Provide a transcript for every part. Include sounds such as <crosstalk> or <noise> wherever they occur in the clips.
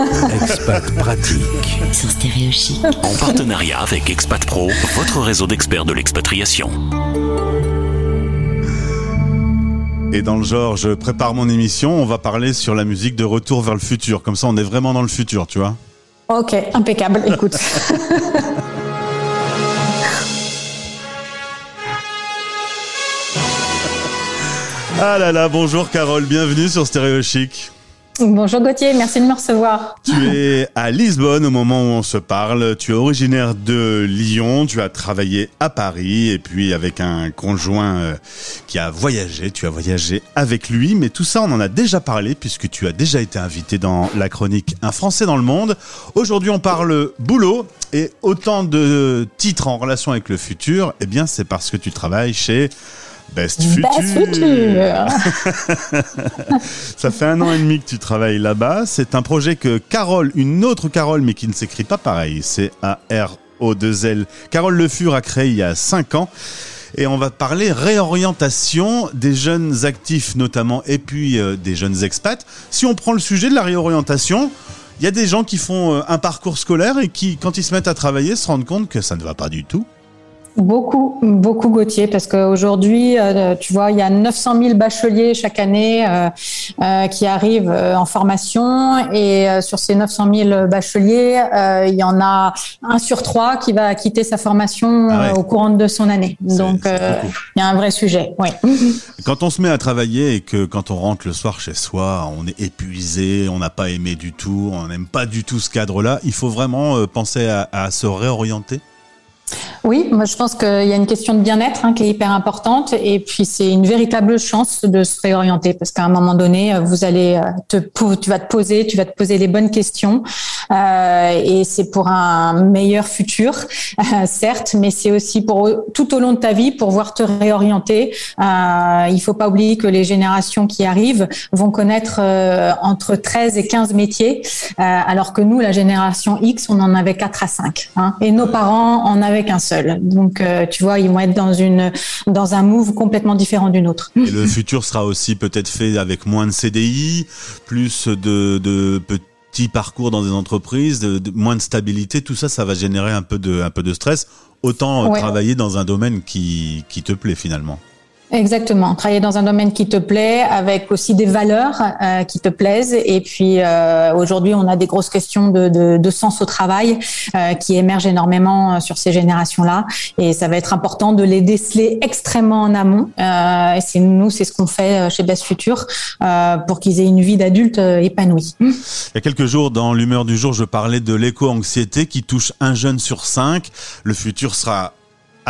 Expat pratique. Sur Stéréo Chic. En partenariat avec Expat Pro, votre réseau d'experts de l'expatriation. Et dans le genre, je prépare mon émission, on va parler sur la musique de Retour vers le futur. Comme ça, on est vraiment dans le futur, tu vois. Ok, impeccable. Écoute. Ah là là, bonjour Carole, bienvenue sur Stéréo Chic. Bonjour Gauthier, merci de me recevoir. Tu es à Lisbonne au moment où on se parle. Tu es originaire de Lyon, tu as travaillé à Paris et puis avec un conjoint euh, qui a voyagé, tu as voyagé avec lui. Mais tout ça, on en a déjà parlé puisque tu as déjà été invité dans la chronique Un Français dans le monde. Aujourd'hui, on parle boulot et autant de titres en relation avec le futur. Eh bien, c'est parce que tu travailles chez Best Future. <laughs> Ça fait un an et demi que tu travailles là-bas. C'est un projet que Carole, une autre Carole, mais qui ne s'écrit pas pareil, c'est A-R-O-2-L. Carole Le Fur a créé il y a cinq ans. Et on va parler réorientation des jeunes actifs notamment et puis euh, des jeunes expats. Si on prend le sujet de la réorientation, il y a des gens qui font euh, un parcours scolaire et qui, quand ils se mettent à travailler, se rendent compte que ça ne va pas du tout. Beaucoup, beaucoup Gauthier, parce qu'aujourd'hui, euh, tu vois, il y a 900 000 bacheliers chaque année euh, euh, qui arrivent en formation, et sur ces 900 000 bacheliers, il y en a un sur trois qui va quitter sa formation ah au courant de son année. Donc, il y a un vrai sujet. Oui. <laughs> Quand on se met à travailler et que quand on rentre le soir chez soi, on est épuisé, on n'a pas aimé du tout, on n'aime pas du tout ce cadre-là, il faut vraiment penser à se réorienter. Oui, moi je pense qu'il y a une question de bien-être hein, qui est hyper importante. Et puis c'est une véritable chance de se réorienter parce qu'à un moment donné, vous allez euh, te, tu vas te poser, tu vas te poser les bonnes questions. euh, et c'est pour un meilleur futur, euh, <laughs> certes, mais c'est aussi pour tout au long de ta vie pour voir te réorienter. Euh, il faut pas oublier que les générations qui arrivent vont connaître euh, entre 13 et 15 métiers, alors que nous, la génération X, on en avait 4 à 5 hein, et nos parents en avaient qu'un seul. Donc, tu vois, ils vont être dans une dans un move complètement différent du nôtre. Et le futur sera aussi peut-être fait avec moins de CDI, plus de, de petit parcours dans des entreprises, de, moins de stabilité, tout ça, ça va générer un peu de, un peu de stress. Autant travailler dans un domaine qui, qui te plaît finalement. Exactement. Travailler dans un domaine qui te plaît, avec aussi des valeurs euh, qui te plaisent. Et puis euh, aujourd'hui, on a des grosses questions de, de, de sens au travail euh, qui émergent énormément euh, sur ces générations-là. Et ça va être important de les déceler extrêmement en amont. Euh, et c'est nous, c'est ce qu'on fait euh, chez Best Future pour qu'ils aient une vie d'adulte épanouie. Il y a quelques jours, dans l'humeur du jour, je parlais de l'éco-anxiété qui touche un jeune sur cinq. Le futur sera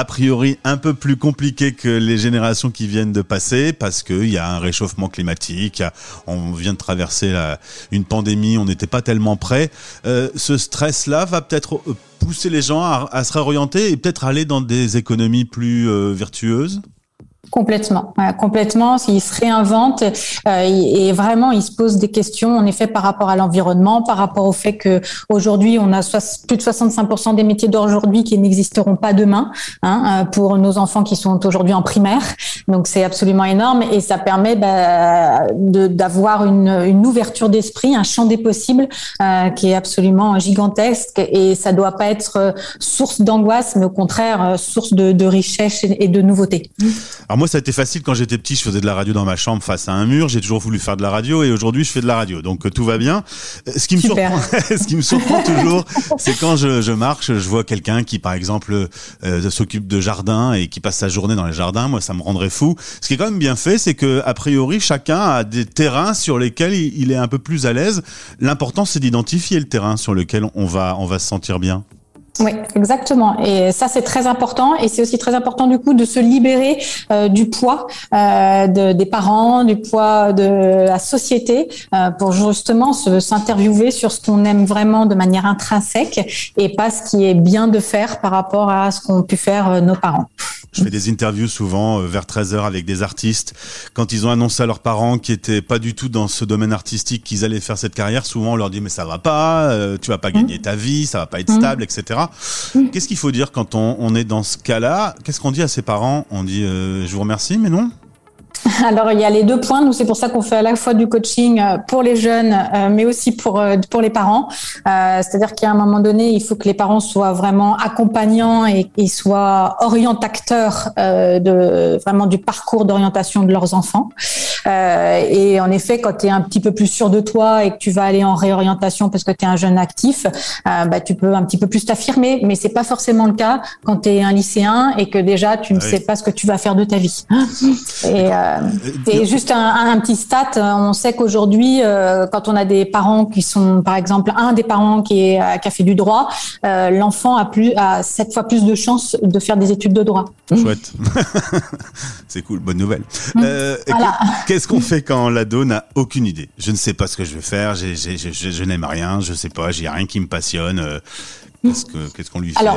a priori un peu plus compliqué que les générations qui viennent de passer parce qu'il y a un réchauffement climatique, on vient de traverser une pandémie, on n'était pas tellement prêt. Euh, ce stress-là va peut-être pousser les gens à, se réorienter et peut-être aller dans des économies plus euh, vertueuses? Complètement, complètement. S'il se réinvente euh, et vraiment, il se pose des questions, en effet, par rapport à l'environnement, par rapport au fait que aujourd'hui, on a plus de 65% des métiers d'aujourd'hui qui n'existeront pas demain hein, euh, pour nos enfants qui sont aujourd'hui en primaire. Donc, c'est absolument énorme et ça permet bah, d'avoir une, une, ouverture d'esprit, un champ des possibles euh, qui est absolument gigantesque et ça doit pas être euh, source d'angoisse, mais au contraire euh, source de, de richesse et de nouveauté. Alors moi, ça a été facile quand j'étais petit. Je faisais de la radio dans ma chambre face à un mur. J'ai toujours voulu faire de la radio et aujourd'hui, je fais de la radio. Donc euh, tout va bien. Euh, ce qui me surprend, <laughs> ce qui me surprend toujours, c'est quand je, je, marche, je vois quelqu'un qui, par exemple, euh, s'occupe de jardin et qui passe sa journée dans les jardins. Moi, ça me rendrait fou. Ce qui est quand même bien fait, c'est que a priori, chacun a des terrains sur lesquels il est un peu plus à l'aise. L'important, c'est d'identifier le terrain sur lequel on va, on va se sentir bien. Oui, exactement. Et ça, c'est très important. Et c'est aussi très important, du coup, de se libérer euh, du poids euh, de, des parents, du poids de la société, euh, pour justement s'interviewer sur ce qu'on aime vraiment de manière intrinsèque et pas ce qui est bien de faire par rapport à ce qu'ont pu faire nos parents. Je fais des interviews souvent euh, vers 13h avec des artistes. Quand ils ont annoncé à leurs parents qui étaient pas du tout dans ce domaine artistique qu'ils allaient faire cette carrière, souvent on leur dit mais ça va pas, euh, tu vas pas gagner mmh. ta vie, ça va pas être mmh. stable, etc. Mmh. Qu'est-ce qu'il faut dire quand on, on est dans ce cas-là? Qu'est-ce qu'on dit à ses parents? On dit euh, je vous remercie mais non? <laughs> Alors, il y a les deux points. Nous, c'est pour ça qu'on fait à la fois du coaching euh, pour les jeunes, euh, mais aussi pour euh, pour les parents. C'est-à-dire qu'à un moment donné, il faut que les parents soient vraiment accompagnants et, et soient orientateurs de vraiment du parcours d'orientation de leurs enfants. et en effet, quand tu es un petit peu plus sûr de toi et que tu vas aller en réorientation parce que tu es un jeune actif, bah, tu peux un petit peu plus t'affirmer. Mais c'est pas forcément le cas quand tu es un lycéen et que déjà tu ne sais pas ce que tu vas faire de ta vie. Et, c'est juste un, un, petit stat. On sait qu'aujourd'hui, euh, quand on a des parents qui sont, par exemple, un des parents qui, est, qui a fait du droit, euh, l'enfant a plus a sept fois plus de chances de faire des études de droit. Chouette. <laughs> c'est cool, bonne nouvelle. Mmh. Euh, Qu'est-ce qu'on fait quand l'ado n'a aucune idée? Je ne sais pas ce que je vais faire. je, je n'aime rien. Je sais pas. J'ai rien qui me passionne. Qu'est-ce qu'on lui fait Alors,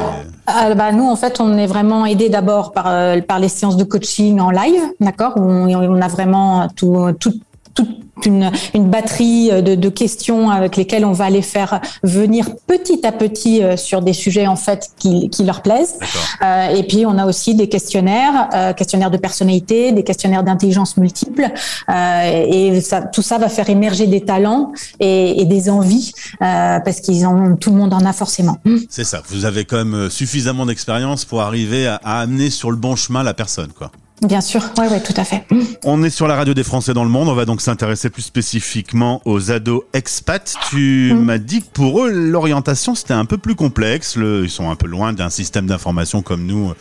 euh, bah, nous, en fait, on est vraiment aidé d'abord par, euh, par les séances de coaching en live, d'accord, où on, a vraiment tout, tout, tout une, une batterie euh, de, de, questions avec lesquelles on va les faire venir petit à petit euh, sur des sujets en fait qui, qui leur plaisent. Euh, et puis on a aussi des questionnaires, euh, questionnaires de personnalité, des questionnaires d'intelligence multiple, euh, et ça, tout ça va faire émerger des talents et, et des envies parce qu'ils ont tout le monde en a forcément. C'est ça. Vous avez quand même suffisamment d'expérience pour arriver à, à amener sur le bon chemin la personne, quoi. Bien sûr, oui, oui, tout à fait. <clears throat> On est sur la radio des Français dans le monde. On va donc s'intéresser plus spécifiquement aux ados expats. Tu mm. m'as dit que pour eux, l'orientation c'était un peu plus complexe. Le, ils sont un peu loin d'un système d'information comme nous.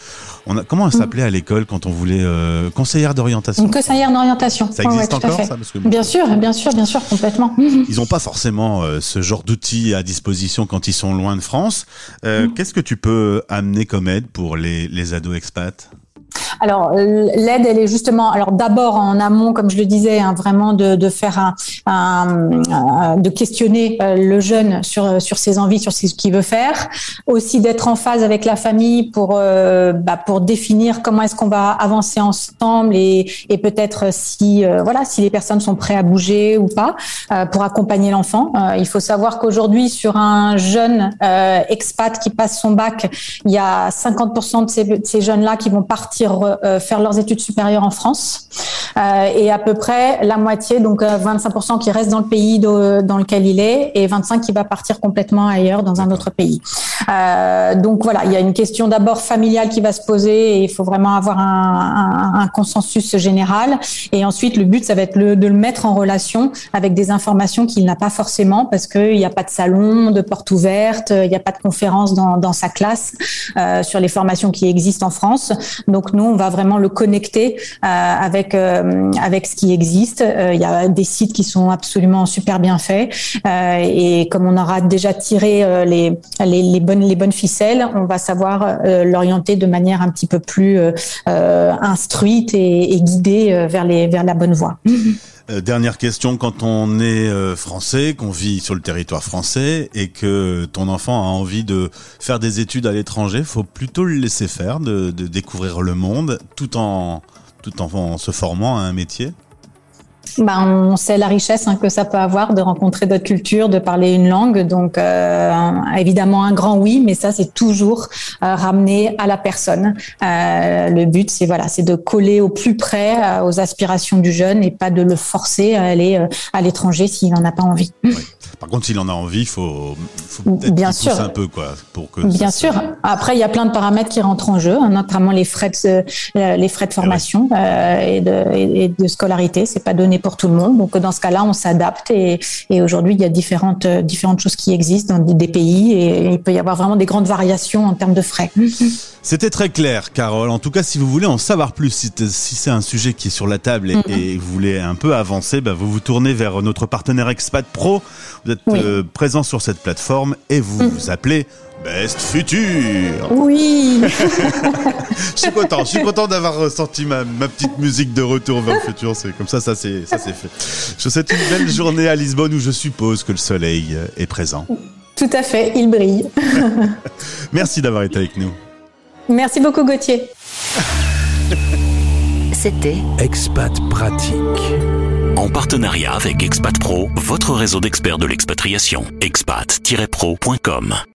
On a, comment elle mm. s'appelait à l'école quand on voulait euh, conseillère d'orientation? Conseillère d'orientation. Ça existe encore ça? Parce que Bien sûr, bien sûr, bien sûr, complètement. <laughs> Ils n'ont pas forcément euh, ce genre d'outils à disposition quand ils sont loin de France. Euh, mm. Qu'est-ce que tu peux amener comme aide pour les, les ados expats? Alors l'aide, elle est justement, alors d'abord en amont, comme je le disais, hein, vraiment de, de faire un, un, de questionner euh, le jeune sur sur ses envies, sur ce qu'il veut faire, aussi d'être en phase avec la famille pour euh, bah, pour définir comment est-ce qu'on va avancer ensemble et, et peut-être si euh, voilà si les personnes sont prêtes à bouger ou pas pour accompagner l'enfant. il faut savoir qu'aujourd'hui sur un jeune expat qui passe son bac, il y a 50% de ces, jeunes là qui vont partir euh, faire leurs études supérieures en France euh, et à peu près la moitié, donc 25% euh, qui reste dans le pays dans lequel il est et 25 qui va partir complètement ailleurs dans un autre pays. donc voilà, il y a une question d'abord familiale qui va se poser et il faut vraiment avoir un, un, un consensus général. Et ensuite, le but, ça va être le, de le mettre en relation avec des informations qu'il n'a pas forcément parce qu'il n'y a pas de salon, de porte ouverte, il n'y a pas de conférence dans, dans sa classe euh, sur les formations qui existent en France. Donc nous, on va vraiment le connecter euh, avec euh, avec ce qui existe. Euh, il y a des sites qui sont absolument super bien faits et comme on aura déjà tiré les, bonnes les bonnes ficelles, on va savoir l'orienter de manière un petit peu plus instruite et, guidée vers la bonne voie. Dernière question, quand on est français, qu'on vit sur le territoire français et que ton enfant a envie de faire des études à l'étranger, faut plutôt le laisser faire, de, de découvrir le monde, tout en tout en se formant à un métier? Bah, on sait la richesse hein, que ça peut avoir de rencontrer d'autres cultures, de parler une langue. Donc, euh, évidemment, un grand oui, mais ça, c'est toujours euh, ramené à la personne. Euh, le but, c'est voilà, c'est de coller au plus près euh, aux aspirations du jeune et pas de le forcer à aller à l'étranger s'il n'en a pas envie. Oui. Par contre, s'il en a envie, il faut, faut bien sûr un peu quoi pour que. Bien sûr. Après, il y a plein de paramètres qui rentrent en jeu, hein, notamment les frais de les frais de formation et, de, et de scolarité. C'est pas donné pour tout le monde. Donc dans ce cas-là, on s'adapte et, et aujourd'hui, il y a différentes différentes choses qui existent dans des pays et il peut y avoir vraiment des grandes variations en termes de frais. C'était très clair, Carole. En tout cas, si vous voulez en savoir plus, si, si c'est un sujet qui est sur la table et, mm -hmm. et vous voulez un peu avancer, bah, vous vous tournez vers notre partenaire Expat Pro. Vous êtes oui. euh, présent sur cette plateforme et vous mm vous appelez Best Future. Oui. <laughs> je suis content. Je suis content d'avoir ressenti ma, ma, petite musique de retour vers le futur. C'est comme ça, ça c'est ça c'est fait. Je vous souhaite une belle journée à Lisbonne où je suppose que le soleil est présent. Tout à fait, il brille. <laughs> Merci d'avoir été avec nous. Merci beaucoup Gauthier. C'était Expat Pratique. En partenariat avec Expat Pro, votre réseau d'experts de l'expatriation. expat-pro.com